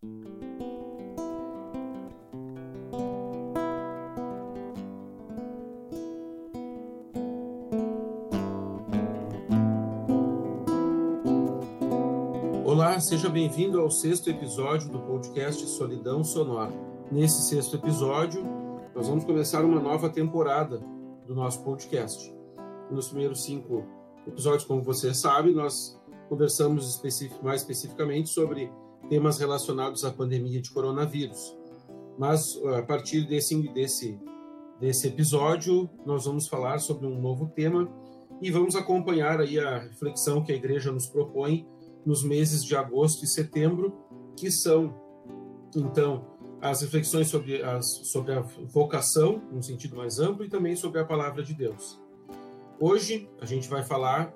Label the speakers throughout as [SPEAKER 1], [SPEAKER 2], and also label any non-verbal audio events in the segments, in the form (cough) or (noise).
[SPEAKER 1] Olá, seja bem-vindo ao sexto episódio do podcast Solidão Sonora. Nesse sexto episódio, nós vamos começar uma nova temporada do nosso podcast. Nos primeiros cinco episódios, como você sabe, nós conversamos mais especificamente sobre temas relacionados à pandemia de coronavírus. Mas a partir desse, desse, desse episódio, nós vamos falar sobre um novo tema e vamos acompanhar aí a reflexão que a igreja nos propõe nos meses de agosto e setembro, que são, então, as reflexões sobre, as, sobre a vocação, num sentido mais amplo, e também sobre a palavra de Deus. Hoje, a gente vai falar,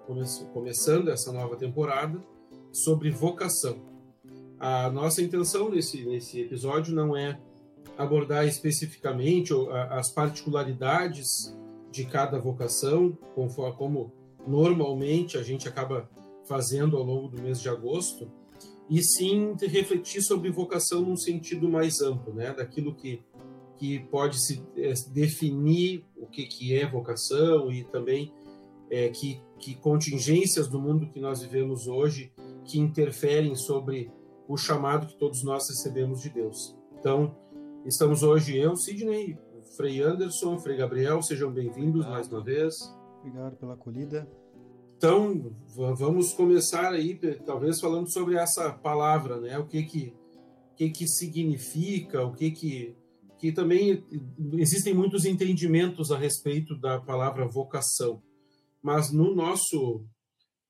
[SPEAKER 1] começando essa nova temporada, sobre vocação. A nossa intenção nesse, nesse episódio não é abordar especificamente as particularidades de cada vocação, como normalmente a gente acaba fazendo ao longo do mês de agosto, e sim refletir sobre vocação num sentido mais amplo, né, daquilo que que pode se é, definir o que que é vocação e também é, que que contingências do mundo que nós vivemos hoje que interferem sobre o chamado que todos nós recebemos de Deus. Então, estamos hoje eu, Sidney, Frei Anderson, Frei Gabriel, sejam bem-vindos mais uma vez.
[SPEAKER 2] Obrigado pela acolhida.
[SPEAKER 1] Então, vamos começar aí, talvez falando sobre essa palavra, né? O que que, que, que significa, o que que que também existem muitos entendimentos a respeito da palavra vocação, mas no nosso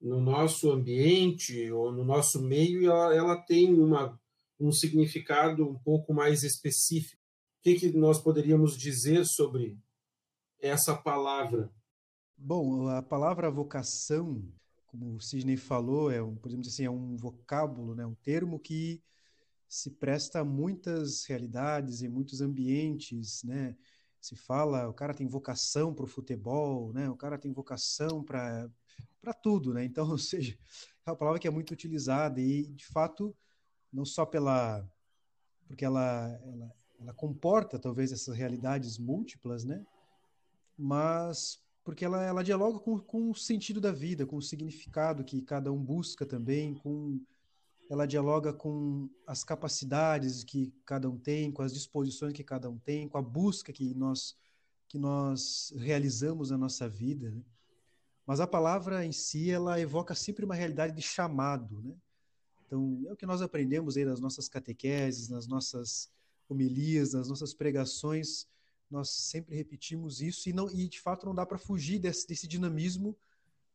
[SPEAKER 1] no nosso ambiente ou no nosso meio ela, ela tem uma um significado um pouco mais específico. O que que nós poderíamos dizer sobre essa palavra?
[SPEAKER 2] Bom, a palavra vocação, como o Sidney falou, é um, podemos dizer assim, é um vocábulo, né, um termo que se presta a muitas realidades e muitos ambientes, né? Se fala, o cara tem vocação para o futebol, né? O cara tem vocação para para tudo, né? Então, (laughs) ou seja, é uma palavra que é muito utilizada e, de fato, não só pela porque ela, ela, ela comporta talvez essas realidades múltiplas, né? Mas porque ela, ela dialoga com, com o sentido da vida, com o significado que cada um busca também, com ela dialoga com as capacidades que cada um tem, com as disposições que cada um tem, com a busca que nós que nós realizamos na nossa vida. Né? Mas a palavra em si ela evoca sempre uma realidade de chamado, né? Então é o que nós aprendemos aí nas nossas catequeses, nas nossas homilias, nas nossas pregações nós sempre repetimos isso e, não, e de fato não dá para fugir desse, desse dinamismo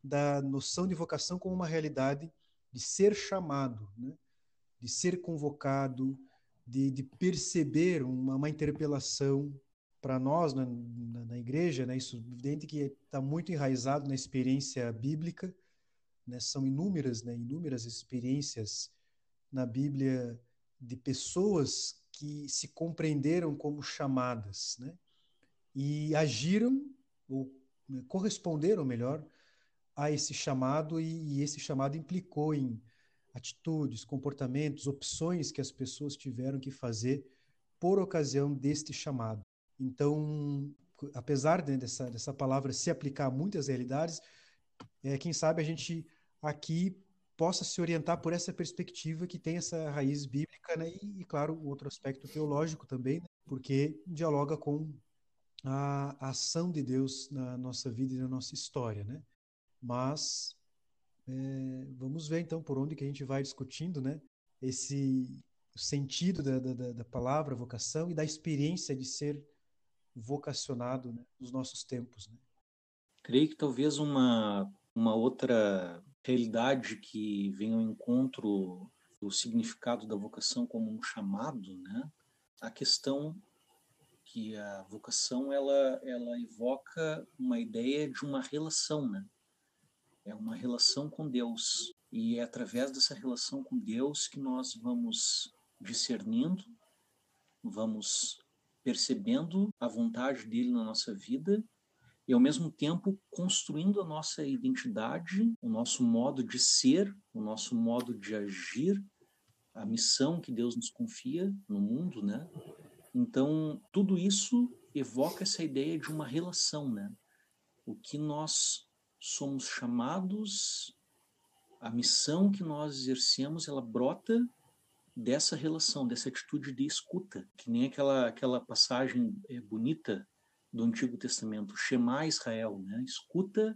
[SPEAKER 2] da noção de vocação como uma realidade de ser chamado, né? de ser convocado, de, de perceber uma, uma interpelação para nós na, na, na, igreja, né? isso evidente que está muito enraizado na experiência bíblica, né? são inúmeras, né? inúmeras experiências na Bíblia de pessoas que se compreenderam como chamadas, né? e agiram, ou né, corresponderam melhor, a esse chamado, e, e esse chamado implicou em atitudes, comportamentos, opções que as pessoas tiveram que fazer por ocasião deste chamado. Então, apesar né, dessa, dessa palavra se aplicar a muitas realidades, é, quem sabe a gente aqui possa se orientar por essa perspectiva que tem essa raiz bíblica, né? e, e claro, outro aspecto teológico também, né? porque dialoga com a ação de Deus na nossa vida e na nossa história, né? Mas é, vamos ver então por onde que a gente vai discutindo, né? Esse sentido da, da, da palavra vocação e da experiência de ser vocacionado né, nos nossos tempos. Né?
[SPEAKER 3] Creio que talvez uma uma outra realidade que vem ao encontro do significado da vocação como um chamado, né? A questão que a vocação ela ela evoca uma ideia de uma relação, né? É uma relação com Deus e é através dessa relação com Deus que nós vamos discernindo, vamos percebendo a vontade dele na nossa vida e ao mesmo tempo construindo a nossa identidade, o nosso modo de ser, o nosso modo de agir a missão que Deus nos confia no mundo, né? Então, tudo isso evoca essa ideia de uma relação, né? O que nós somos chamados, a missão que nós exercemos, ela brota dessa relação, dessa atitude de escuta, que nem aquela aquela passagem é, bonita do Antigo Testamento, Shema Israel, né? Escuta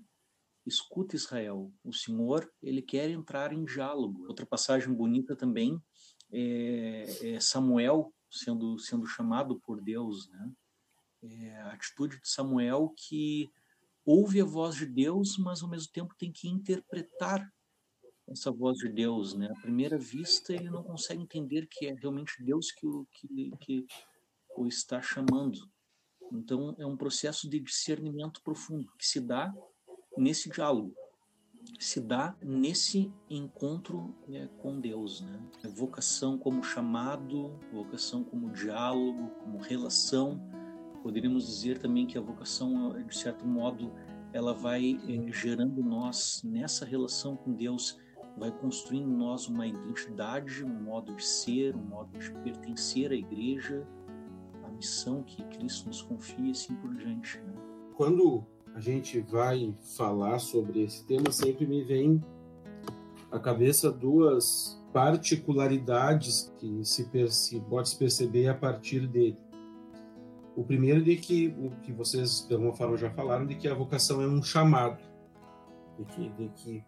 [SPEAKER 3] escuta Israel, o Senhor ele quer entrar em diálogo. Outra passagem bonita também é, é Samuel sendo sendo chamado por Deus, né? É a atitude de Samuel que ouve a voz de Deus, mas ao mesmo tempo tem que interpretar essa voz de Deus, né? À primeira vista ele não consegue entender que é realmente Deus que o que, que o está chamando. Então é um processo de discernimento profundo que se dá nesse diálogo, se dá nesse encontro né, com Deus, né? Vocação como chamado, vocação como diálogo, como relação. Poderíamos dizer também que a vocação, de certo modo, ela vai eh, gerando nós nessa relação com Deus, vai construindo em nós uma identidade, um modo de ser, um modo de pertencer à igreja, a missão que Cristo nos confia e assim por diante. Né?
[SPEAKER 1] Quando a gente vai falar sobre esse tema, sempre me vem à cabeça duas particularidades que se, se pode se perceber a partir dele. O primeiro de que o que vocês de alguma forma já falaram de que a vocação é um chamado, de que, de que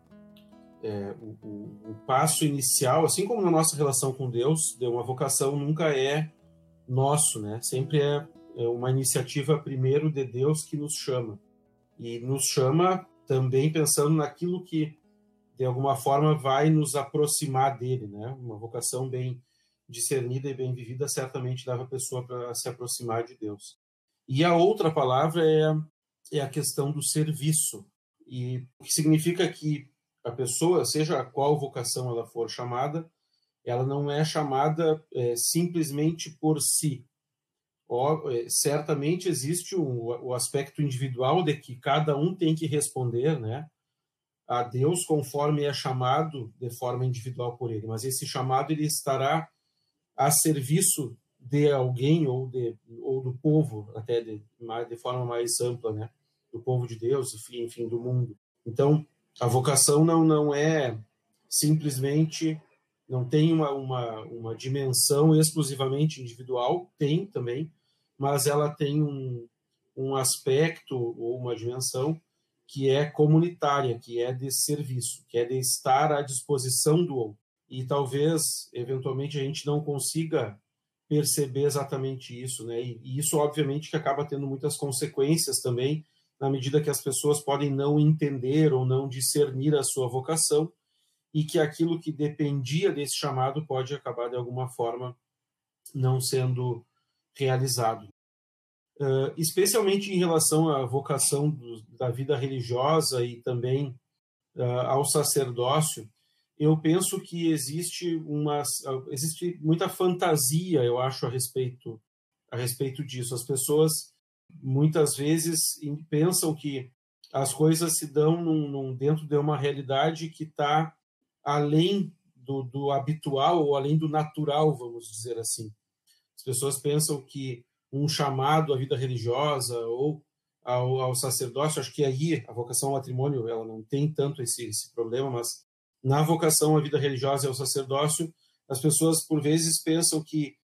[SPEAKER 1] é, o, o, o, passo inicial, assim como na nossa relação com Deus, de uma vocação nunca é nosso, né? Sempre é, é uma iniciativa primeiro de Deus que nos chama e nos chama também pensando naquilo que de alguma forma vai nos aproximar dele, né? Uma vocação bem discernida e bem vivida certamente leva a pessoa para se aproximar de Deus. E a outra palavra é é a questão do serviço e o que significa que a pessoa, seja a qual vocação ela for chamada, ela não é chamada é, simplesmente por si, é, certamente existe um, o aspecto individual de que cada um tem que responder, né, a Deus conforme é chamado de forma individual por Ele. Mas esse chamado ele estará a serviço de alguém ou de ou do povo, até de, de forma mais ampla, né, do povo de Deus, enfim, enfim, do mundo. Então, a vocação não não é simplesmente não tem uma, uma, uma dimensão exclusivamente individual, tem também, mas ela tem um, um aspecto ou uma dimensão que é comunitária, que é de serviço, que é de estar à disposição do outro. E talvez, eventualmente, a gente não consiga perceber exatamente isso, né? E, e isso, obviamente, que acaba tendo muitas consequências também, na medida que as pessoas podem não entender ou não discernir a sua vocação, e que aquilo que dependia desse chamado pode acabar, de alguma forma, não sendo realizado. Uh, especialmente em relação à vocação do, da vida religiosa e também uh, ao sacerdócio, eu penso que existe uma existe muita fantasia, eu acho, a respeito a respeito disso. As pessoas muitas vezes pensam que as coisas se dão num, num, dentro de uma realidade que está além do, do habitual ou além do natural, vamos dizer assim. As pessoas pensam que um chamado à vida religiosa ou ao, ao, sacerdócio, acho que aí a vocação ao matrimônio ela não tem tanto esse, esse problema, mas na vocação à vida religiosa e ao sacerdócio, as pessoas por vezes pensam que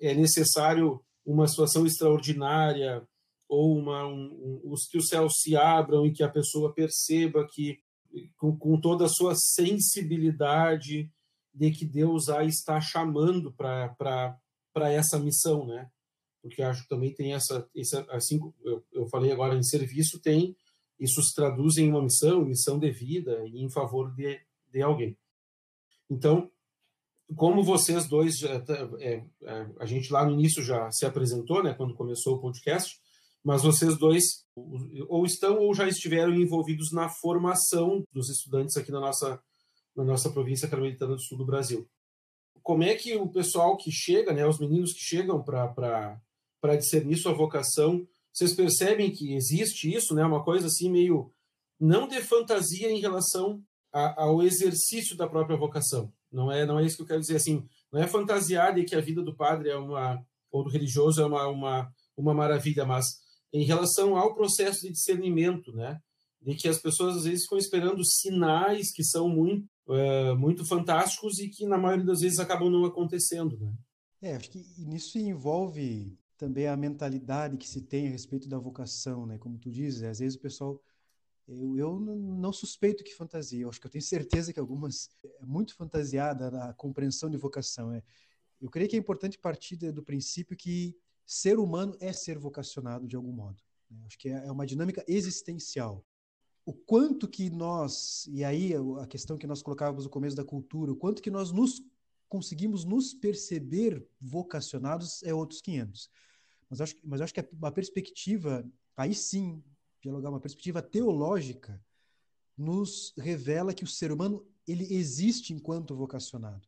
[SPEAKER 1] é necessário uma situação extraordinária ou uma, um, um, que os céus se abram e que a pessoa perceba que com, com toda a sua sensibilidade de que Deus a está chamando para essa missão, né? Porque acho que também tem essa, essa assim eu, eu falei agora em serviço tem isso se traduz em uma missão, missão de vida e em favor de, de alguém. Então, como vocês dois, é, é, a gente lá no início já se apresentou, né, quando começou o podcast, mas vocês dois ou estão ou já estiveram envolvidos na formação dos estudantes aqui na nossa, na nossa província carmelitana do sul do Brasil como é que o pessoal que chega, né, os meninos que chegam para discernir sua vocação, vocês percebem que existe isso, né, uma coisa assim meio não de fantasia em relação a, ao exercício da própria vocação. Não é, não é isso que eu quero dizer assim, não é fantasiar de que a vida do padre é uma ou do religioso é uma, uma, uma maravilha, mas em relação ao processo de discernimento, né? De que as pessoas às vezes ficam esperando sinais que são muito, uh, muito fantásticos e que na maioria das vezes acabam não acontecendo, né?
[SPEAKER 2] É, acho que nisso envolve também a mentalidade que se tem a respeito da vocação, né? Como tu dizes, às vezes o pessoal eu, eu não suspeito que fantasia, eu acho que eu tenho certeza que algumas é muito fantasiada na compreensão de vocação. É, eu creio que é importante partir do princípio que ser humano é ser vocacionado de algum modo. Né? Acho que é, é uma dinâmica existencial. O quanto que nós, e aí a questão que nós colocávamos no começo da cultura, o quanto que nós nos conseguimos nos perceber vocacionados é outros 500. Mas acho, mas acho que a perspectiva, aí sim, dialogar uma perspectiva teológica, nos revela que o ser humano ele existe enquanto vocacionado.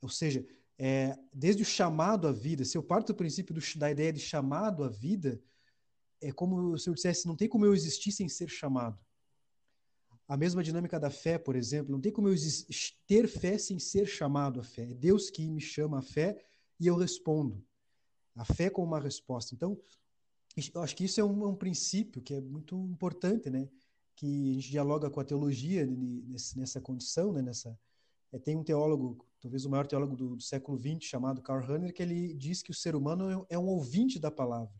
[SPEAKER 2] Ou seja, é, desde o chamado à vida, se eu parto do princípio do, da ideia de chamado à vida, é como se eu dissesse, não tem como eu existir sem ser chamado. A mesma dinâmica da fé, por exemplo, não tem como eu ter fé sem ser chamado à fé. É Deus que me chama à fé e eu respondo. A fé como uma resposta. Então, eu acho que isso é um, um, princípio que é muito importante, né? Que a gente dialoga com a teologia nessa condição, né? Nessa, é, tem um teólogo, talvez o maior teólogo do, do século XX, chamado Karl Rahner, que ele diz que o ser humano é, é um ouvinte da palavra.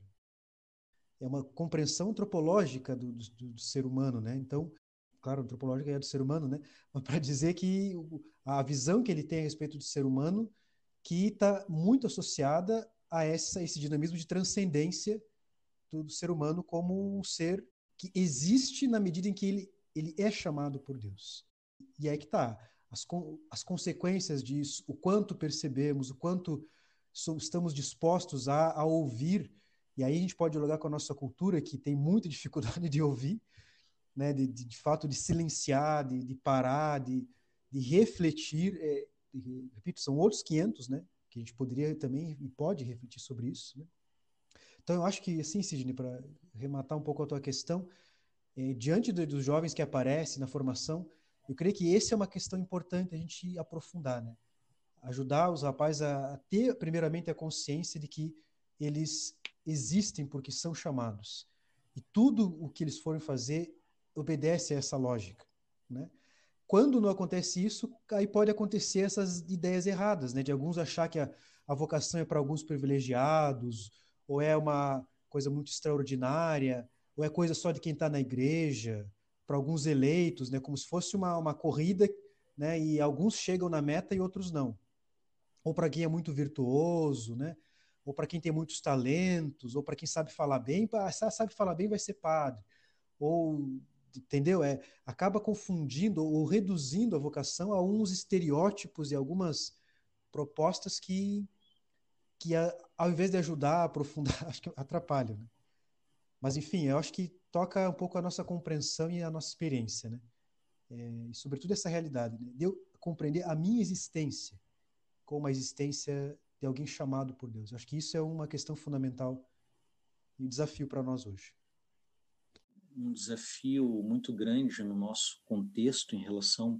[SPEAKER 2] É uma compreensão antropológica do, do, do ser humano, né? Então, claro, antropológica é do ser humano, né? (laughs) Mas para dizer que a visão que ele tem a respeito do ser humano que está muito associada a essa, esse dinamismo de transcendência do, do ser humano como um ser que existe na medida em que ele, ele é chamado por Deus. E aí que está. As, as consequências disso, o quanto percebemos, o quanto estamos dispostos a, a ouvir. E aí a gente pode dialogar com a nossa cultura, que tem muita (laughs) dificuldade de ouvir, né? de, de, de fato de silenciar, de, de parar, de, de refletir. É, de, repito, são outros 500, né? que a gente poderia também e pode refletir sobre isso. Né? Então, eu acho que, assim, Sidney, para rematar um pouco a tua questão, é, diante dos jovens que aparecem na formação, eu creio que essa é uma questão importante a gente aprofundar, né? Ajudar os rapazes a, ter, primeiramente, a consciência de que eles existem porque são chamados. E tudo o que eles forem fazer obedece a essa lógica, né? Quando não acontece isso, aí pode acontecer essas ideias erradas, né? De alguns achar que a, a vocação é para alguns privilegiados, ou é uma coisa muito extraordinária, ou é coisa só de quem está na igreja, para alguns eleitos, né, como se fosse uma, uma corrida, né, e alguns chegam na meta e outros não. Ou para quem é muito virtuoso, né, ou para quem tem muitos talentos, ou para quem sabe falar bem, sabe falar bem vai ser padre. Ou entendeu? É, acaba confundindo ou reduzindo a vocação a uns estereótipos e algumas propostas que que ao invés de ajudar a aprofundar, (laughs) acho que atrapalha, né? Mas enfim, eu acho que toca um pouco a nossa compreensão e a nossa experiência, né? É, e sobretudo essa realidade, né? de eu compreender a minha existência como a existência de alguém chamado por Deus. Eu acho que isso é uma questão fundamental e um desafio para nós hoje.
[SPEAKER 3] Um desafio muito grande no nosso contexto em relação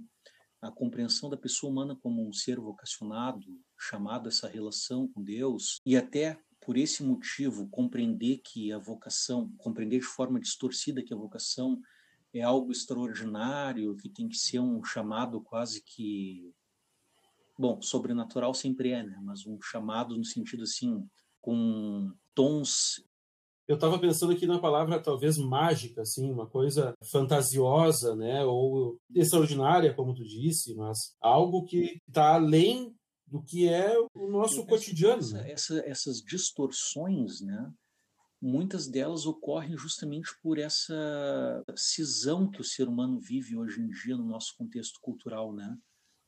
[SPEAKER 3] a compreensão da pessoa humana como um ser vocacionado, chamado a essa relação com Deus, e até por esse motivo compreender que a vocação, compreender de forma distorcida que a vocação é algo extraordinário, que tem que ser um chamado quase que bom, sobrenatural sempre é, né? Mas um chamado no sentido assim com tons
[SPEAKER 1] eu estava pensando aqui na palavra talvez mágica, assim, uma coisa fantasiosa, né, ou extraordinária, como tu disse, mas algo que está além do que é o nosso cotidiano.
[SPEAKER 3] Essa,
[SPEAKER 1] né?
[SPEAKER 3] essa, essas distorções, né, muitas delas ocorrem justamente por essa cisão que o ser humano vive hoje em dia no nosso contexto cultural, né?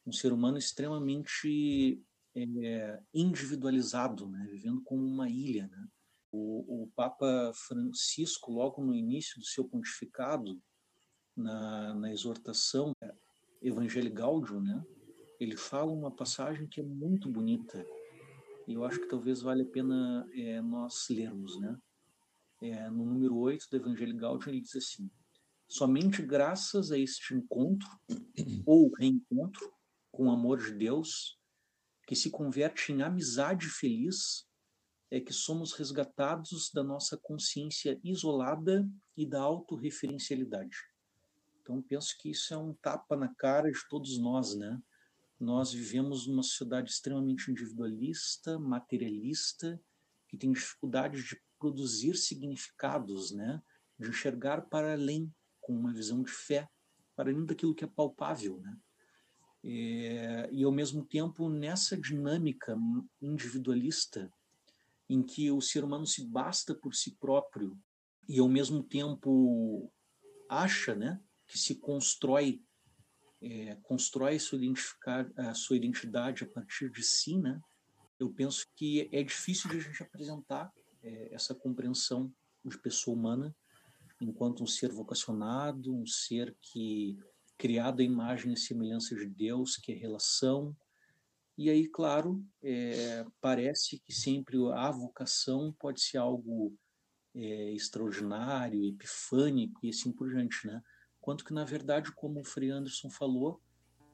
[SPEAKER 3] Um ser humano extremamente é, individualizado, né? Vivendo como uma ilha, né? O, o, Papa Francisco, logo no início do seu pontificado, na, na exortação Evangelii Gaudium, né, ele fala uma passagem que é muito bonita e eu acho que talvez vale a pena é, nós lermos. Né? É, no número 8 do Evangelii Gaudium, ele diz assim: Somente graças a este encontro (coughs) ou reencontro com o amor de Deus que se converte em amizade feliz, é que somos resgatados da nossa consciência isolada e da autorreferencialidade. Então, penso que isso é um tapa na cara de todos nós, né? Nós vivemos numa sociedade extremamente individualista, materialista, que tem dificuldade de produzir significados, né? De enxergar para além, com uma visão de fé, para além daquilo que é palpável, né? É, e ao mesmo tempo nessa dinâmica individualista em que o ser humano se basta por si próprio e ao mesmo tempo acha, né, que se constrói é, constrói sua, a sua identidade a partir de si, né? Eu penso que é difícil de a gente apresentar é, essa compreensão de pessoa humana enquanto um ser vocacionado, um ser que criado à imagem e semelhança de Deus, que é relação. E aí, claro, é, parece que sempre a vocação pode ser algo é, extraordinário, epifânico e assim por diante, né? Quanto que na verdade, como o Frei Anderson falou,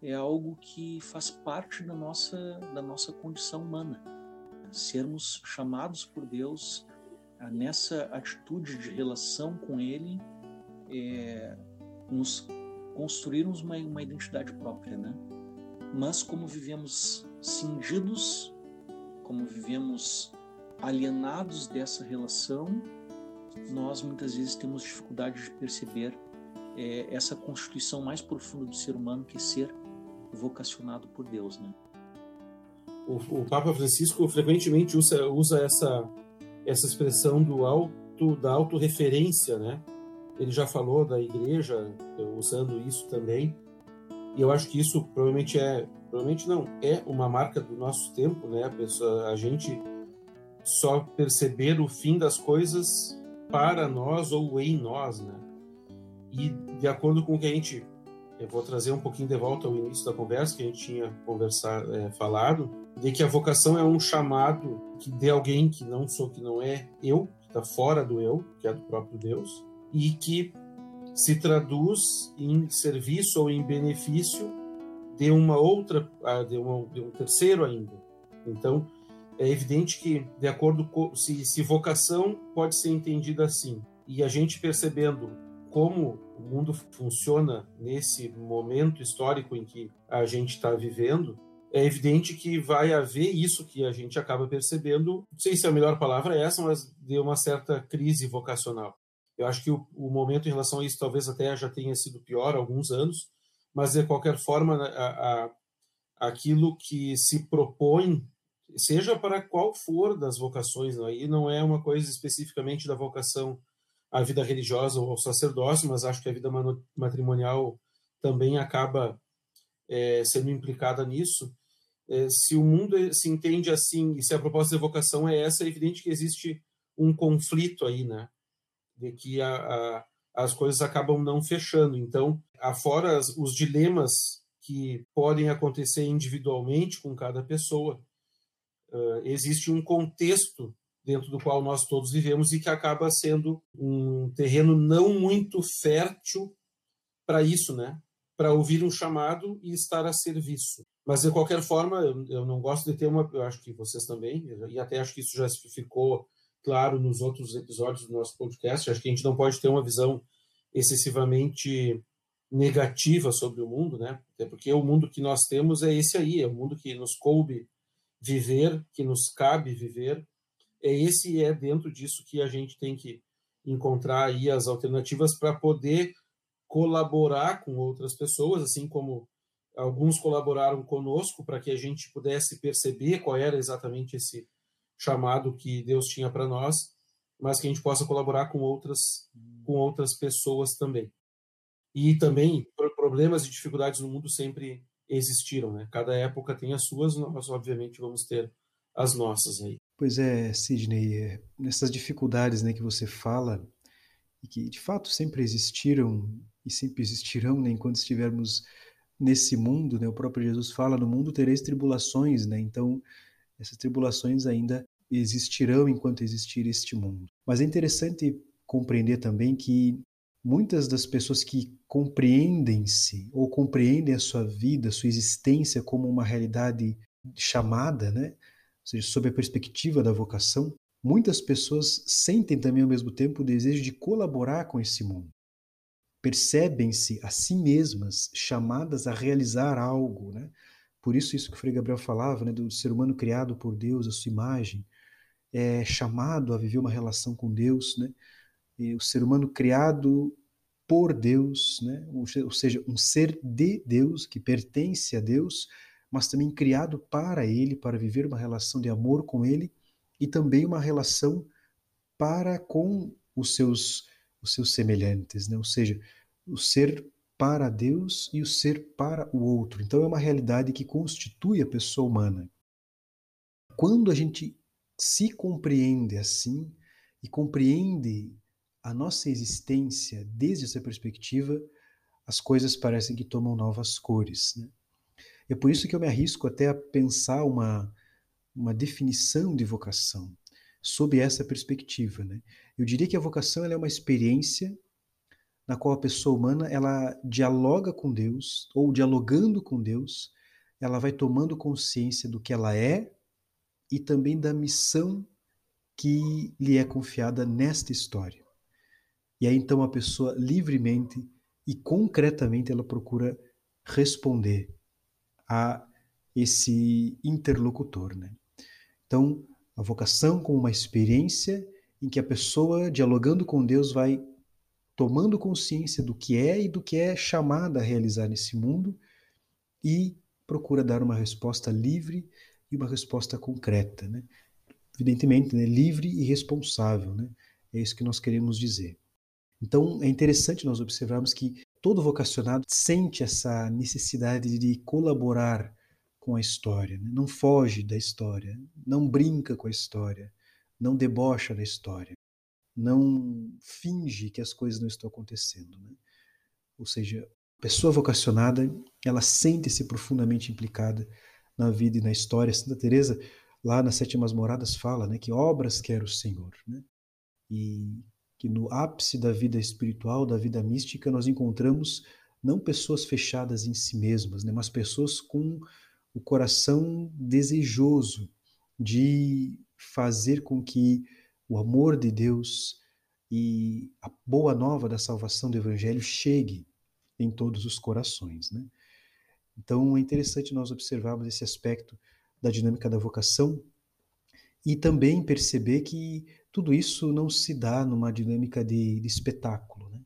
[SPEAKER 3] é algo que faz parte da nossa da nossa condição humana. Sermos chamados por Deus a, nessa atitude de relação com Ele, é, nos construirmos uma, uma identidade própria, né? Mas como vivemos cindidos, como vivemos alienados dessa relação, nós muitas vezes temos dificuldade de perceber é, essa constituição mais profunda do ser humano que é ser vocacionado por Deus, né?
[SPEAKER 1] O, o Papa Francisco frequentemente usa, usa essa essa expressão do auto da autorreferência, né? Ele já falou da igreja usando isso também. E eu acho que isso provavelmente é, provavelmente não, é uma marca do nosso tempo, né? A pessoa, a gente só perceber o fim das coisas para nós ou em nós, né? E de acordo com o que a gente, eu vou trazer um pouquinho de volta ao início da conversa que a gente tinha conversar, é, falado, de que a vocação é um chamado que de alguém que não sou, que não é eu, que está fora do eu, que é do próprio Deus, e que se traduz em serviço ou em benefício de uma outra, ah, de, uma, de um terceiro ainda. Então, é evidente que, de acordo com se, se vocação pode ser entendida assim, e a gente percebendo como o mundo funciona nesse momento histórico em que a gente está vivendo, é evidente que vai haver isso que a gente acaba percebendo, não sei se a melhor palavra é essa, mas de uma certa crise vocacional. Eu acho que o, o momento em relação a isso talvez até já tenha sido pior há alguns anos, mas de qualquer forma, né, a, a, aquilo que se propõe, seja para qual for das vocações, né, aí não é uma coisa especificamente da vocação a vida religiosa ou sacerdócio, mas acho que a vida matrimonial também acaba é, sendo implicada nisso. É, se o mundo se entende assim e se a proposta de vocação é essa, é evidente que existe um conflito aí, né? De que a, a, as coisas acabam não fechando. Então, afora as, os dilemas que podem acontecer individualmente com cada pessoa, uh, existe um contexto dentro do qual nós todos vivemos e que acaba sendo um terreno não muito fértil para isso, né? Para ouvir um chamado e estar a serviço. Mas de qualquer forma, eu, não gosto de ter uma, eu acho que vocês também, e até acho que isso já ficou claro nos outros episódios do nosso podcast, acho que a gente não pode ter uma visão excessivamente negativa sobre o mundo, né? Até porque o mundo que nós temos é esse aí, é o mundo que nos coube viver, que nos cabe viver, é esse é dentro disso que a gente tem que encontrar aí as alternativas para poder colaborar com outras pessoas, assim como alguns colaboraram conosco para que a gente pudesse perceber qual era exatamente esse chamado que Deus tinha para nós, mas que a gente possa colaborar com outras com outras pessoas também. E também problemas e dificuldades no mundo sempre existiram, né? Cada época tem as suas, nós obviamente vamos ter as nossas aí.
[SPEAKER 2] Pois é, Sidney, nessas dificuldades né, que você fala, e que de fato sempre existiram e sempre existirão né, enquanto estivermos nesse mundo, né, o próprio Jesus fala: no mundo tereis tribulações, né, então essas tribulações ainda existirão enquanto existir este mundo. Mas é interessante compreender também que muitas das pessoas que compreendem-se ou compreendem a sua vida, a sua existência como uma realidade chamada, né? Seja, sob a perspectiva da vocação, muitas pessoas sentem também ao mesmo tempo o desejo de colaborar com esse mundo. Percebem-se a si mesmas chamadas a realizar algo, né? Por isso isso que o Frei Gabriel falava, né, do ser humano criado por Deus, a sua imagem, é chamado a viver uma relação com Deus, né? E o ser humano criado por Deus, né? ou seja, um ser de Deus, que pertence a Deus, mas também criado para Ele, para viver uma relação de amor com Ele e também uma relação para com os seus, os seus semelhantes, né? ou seja, o ser para Deus e o ser para o outro. Então é uma realidade que constitui a pessoa humana. Quando a gente se compreende assim e compreende a nossa existência desde essa perspectiva, as coisas parecem que tomam novas cores. Né? É por isso que eu me arrisco até a pensar uma, uma definição de vocação sob essa perspectiva. Né? Eu diria que a vocação é uma experiência na qual a pessoa humana ela dialoga com Deus ou dialogando com Deus, ela vai tomando consciência do que ela é e também da missão que lhe é confiada nesta história. E aí então a pessoa livremente e concretamente ela procura responder a esse interlocutor, né? Então, a vocação como uma experiência em que a pessoa dialogando com Deus vai tomando consciência do que é e do que é chamada a realizar nesse mundo e procura dar uma resposta livre e uma resposta concreta, né? Evidentemente, né? livre e responsável, né? É isso que nós queremos dizer. Então, é interessante nós observarmos que todo vocacionado sente essa necessidade de colaborar com a história, né? não foge da história, não brinca com a história, não debocha da história, não finge que as coisas não estão acontecendo. Né? Ou seja, a pessoa vocacionada, ela sente-se profundamente implicada na vida e na história. Santa Teresa, lá nas Sétimas Moradas, fala né, que obras quer o Senhor. Né? E que no ápice da vida espiritual, da vida mística, nós encontramos não pessoas fechadas em si mesmas, né, mas pessoas com o coração desejoso de fazer com que o amor de Deus e a boa nova da salvação do Evangelho chegue em todos os corações. Né? Então é interessante nós observarmos esse aspecto da dinâmica da vocação e também perceber que tudo isso não se dá numa dinâmica de, de espetáculo. Né?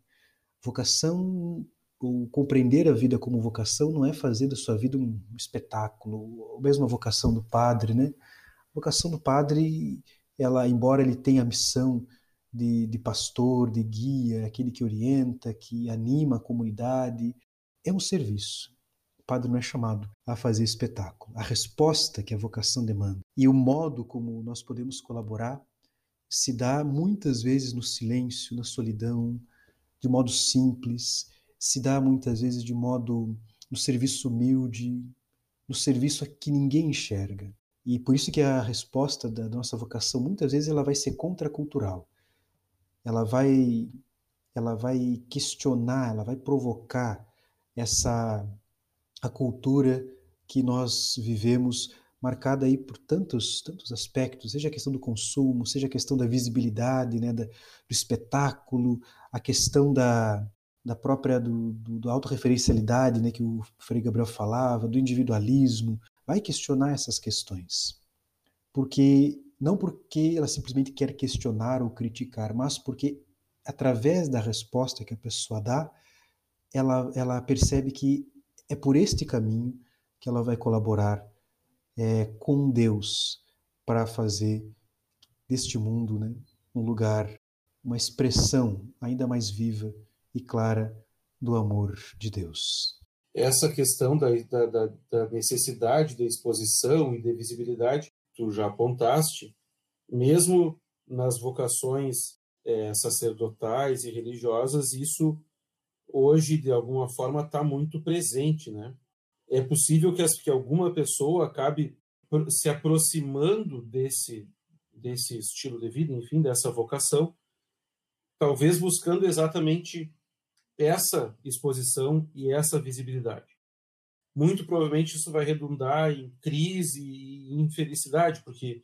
[SPEAKER 2] Vocação, ou compreender a vida como vocação, não é fazer da sua vida um espetáculo, ou mesmo a vocação do padre. Né? A vocação do padre, ela, embora ele tenha a missão de, de pastor, de guia, aquele que orienta, que anima a comunidade, é um serviço. O padre não é chamado a fazer espetáculo. A resposta que a vocação demanda e o modo como nós podemos colaborar se dá muitas vezes no silêncio, na solidão, de modo simples, se dá muitas vezes de modo no serviço humilde, no serviço a que ninguém enxerga. E por isso que a resposta da nossa vocação muitas vezes ela vai ser contracultural. Ela vai ela vai questionar, ela vai provocar essa a cultura que nós vivemos marcada aí por tantos, tantos aspectos, seja a questão do consumo, seja a questão da visibilidade, né, da, do espetáculo, a questão da, da própria do, do, do autorreferencialidade, né, que o Frei Gabriel falava, do individualismo, vai questionar essas questões. Porque não porque ela simplesmente quer questionar ou criticar, mas porque através da resposta que a pessoa dá, ela, ela percebe que é por este caminho que ela vai colaborar é, com Deus para fazer deste mundo né, um lugar, uma expressão ainda mais viva e clara do amor de Deus.
[SPEAKER 1] Essa questão da, da, da necessidade da exposição e da visibilidade, tu já apontaste, mesmo nas vocações é, sacerdotais e religiosas, isso hoje, de alguma forma, está muito presente, né? É possível que, que alguma pessoa acabe se aproximando desse, desse estilo de vida, enfim, dessa vocação, talvez buscando exatamente essa exposição e essa visibilidade. muito provavelmente isso vai redundar em crise e infelicidade, porque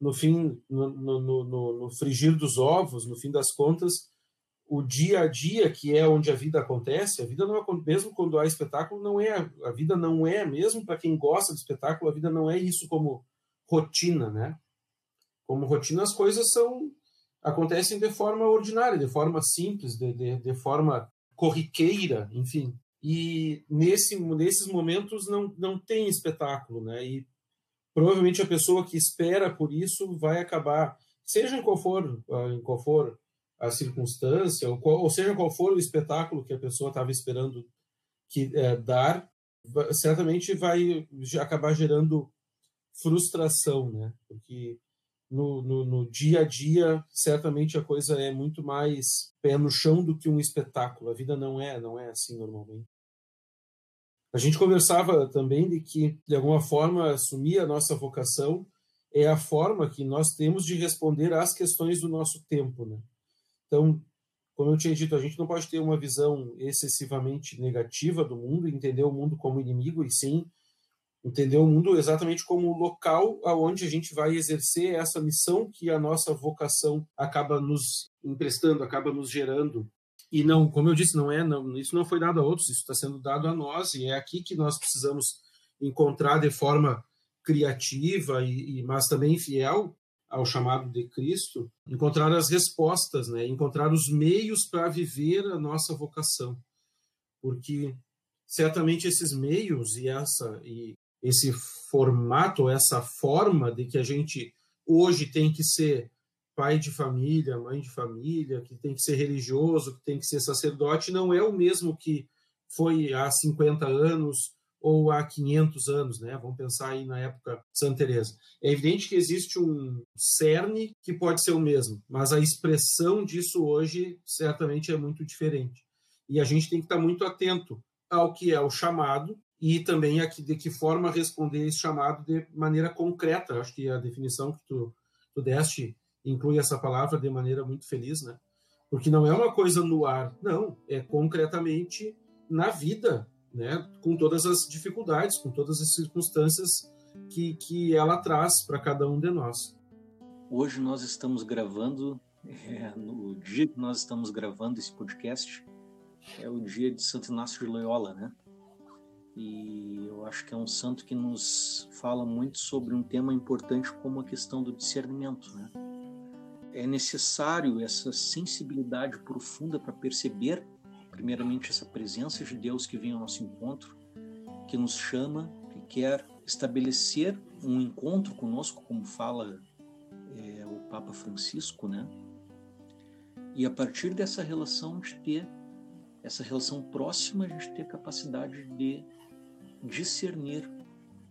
[SPEAKER 1] no fim, no, no, no, no frigir dos ovos, no fim das contas, o dia a dia que é onde a vida acontece, a vida não é mesmo quando há espetáculo não é a vida não é mesmo para quem gosta de espetáculo a vida não é isso como rotina, né? Como rotina as coisas são acontecem de forma ordinária, de forma simples, de, de, de forma corriqueira, enfim. E nesse nesses momentos não não tem espetáculo, né? E provavelmente a pessoa que espera por isso vai acabar, seja em qual for, em qual for a circunstância, ou, qual, ou seja qual for o espetáculo que a pessoa estava esperando que é, dar, certamente vai acabar gerando frustração, né? Porque no, no, no, dia a dia, certamente a coisa é muito mais pé no chão do que um espetáculo. A vida não é, não é assim normalmente. A gente conversava também de que, de alguma forma, assumir a nossa vocação é a forma que nós temos de responder às questões do nosso tempo, né? Então, como eu tinha dito, a gente não pode ter uma visão excessivamente negativa do mundo, entender o mundo como inimigo, e sim entender o mundo exatamente como o local aonde a gente vai exercer essa missão que a nossa vocação acaba nos emprestando, acaba nos gerando. E não, como eu disse, não é, não, isso não foi dado a outros, isso está sendo dado a nós, e é aqui que nós precisamos encontrar de forma criativa e, e mas também fiel ao chamado de Cristo, encontrar as respostas, né? encontrar os meios para viver a nossa vocação. Porque certamente esses meios e essa e esse formato, essa forma de que a gente hoje tem que ser pai de família, mãe de família, que tem que ser religioso, que tem que ser sacerdote, não é o mesmo que foi há 50 anos ou há 500 anos, né? Vamos pensar aí na época Santa Teresa. É evidente que existe um cerne que pode ser o mesmo, mas a expressão disso hoje certamente é muito diferente. E a gente tem que estar muito atento ao que é o chamado e também a que, de que forma responder esse chamado de maneira concreta. Acho que a definição que tu, tu deste inclui essa palavra de maneira muito feliz, né? Porque não é uma coisa no ar, não, é concretamente na vida, né, com todas as dificuldades, com todas as circunstâncias que, que ela traz para cada um de nós.
[SPEAKER 3] Hoje nós estamos gravando, é, no dia que nós estamos gravando esse podcast, é o dia de Santo Inácio de Loyola, né? E eu acho que é um santo que nos fala muito sobre um tema importante como a questão do discernimento, né? É necessário essa sensibilidade profunda para perceber primeiramente essa presença de Deus que vem ao nosso encontro, que nos chama, que quer estabelecer um encontro conosco, como fala é, o Papa Francisco, né? E a partir dessa relação de ter essa relação próxima, a gente ter a capacidade de discernir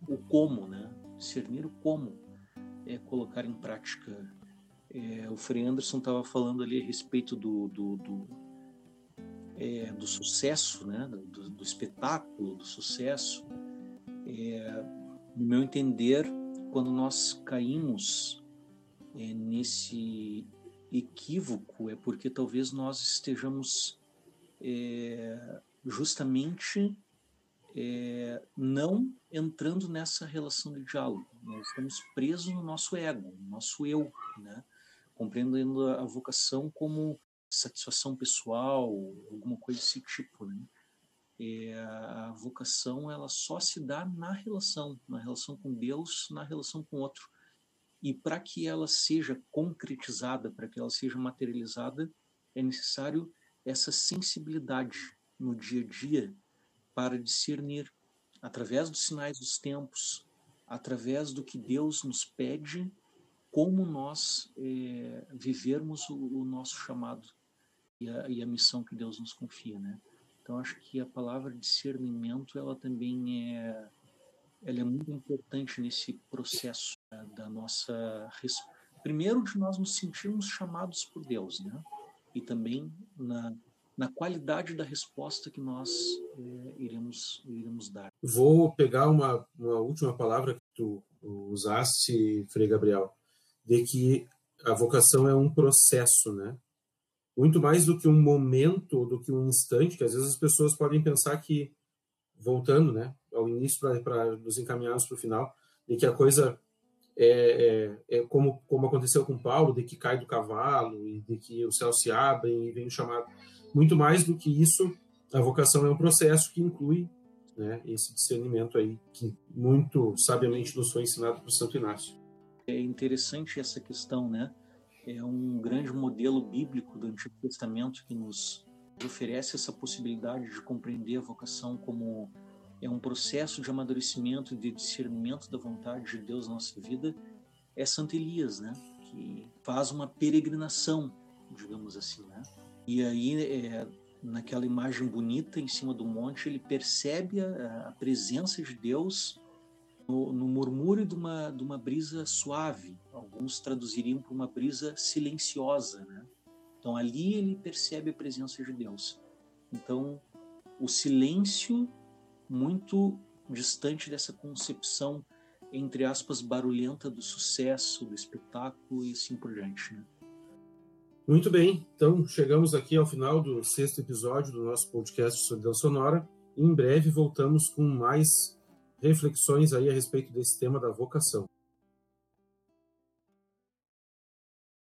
[SPEAKER 3] o como, né? Discernir o como é colocar em prática. É, o Frei Anderson estava falando ali a respeito do, do, do é, do sucesso, né, do, do, espetáculo, do sucesso, é, no meu entender, quando nós caímos é, nesse equívoco, é porque talvez nós estejamos é, justamente é, não entrando nessa relação de diálogo. Nós estamos presos no nosso ego, no nosso eu, né? compreendendo a vocação como satisfação pessoal, alguma coisa desse tipo, né? É, a vocação ela só se dá na relação, na relação com Deus, na relação com o outro. E para que ela seja concretizada, para que ela seja materializada, é necessário essa sensibilidade no dia a dia para discernir, através dos sinais dos tempos, através do que Deus nos pede, como nós é, vivermos o, o nosso chamado e a, e a missão que Deus nos confia, né? Então acho que a palavra discernimento ela também é ela é muito importante nesse processo né, da nossa primeiro de nós nos sentirmos chamados por Deus, né? E também na na qualidade da resposta que nós é, iremos iremos dar.
[SPEAKER 1] Vou pegar uma, uma última palavra que tu usaste, Frei Gabriel, de que a vocação é um processo, né? Muito mais do que um momento, do que um instante, que às vezes as pessoas podem pensar que voltando, né, ao início para nos encaminharmos para o final, de que a coisa é, é, é, como, como aconteceu com Paulo, de que cai do cavalo e de que os céus se abrem e vem o chamado. Muito mais do que isso, a vocação é um processo que inclui né, esse discernimento aí, que muito sabiamente nos foi ensinado por Santo Inácio.
[SPEAKER 3] É interessante essa questão, né? É um grande modelo bíblico do Antigo Testamento que nos oferece essa possibilidade de compreender a vocação como é um processo de amadurecimento e de discernimento da vontade de Deus na nossa vida, é Santo Elias, né? Que faz uma peregrinação, digamos assim, né? E aí, é, naquela imagem bonita em cima do monte, ele percebe a, a presença de Deus no, murmúrio de uma, de uma brisa suave. Alguns traduziriam por uma brisa silenciosa, né? Então ali ele percebe a presença de Deus. Então o silêncio muito distante dessa concepção entre aspas barulhenta do sucesso, do espetáculo e assim por diante. Né?
[SPEAKER 1] Muito bem, então chegamos aqui ao final do sexto episódio do nosso podcast Solidão Sonora. Em breve voltamos com mais reflexões aí a respeito desse tema da vocação.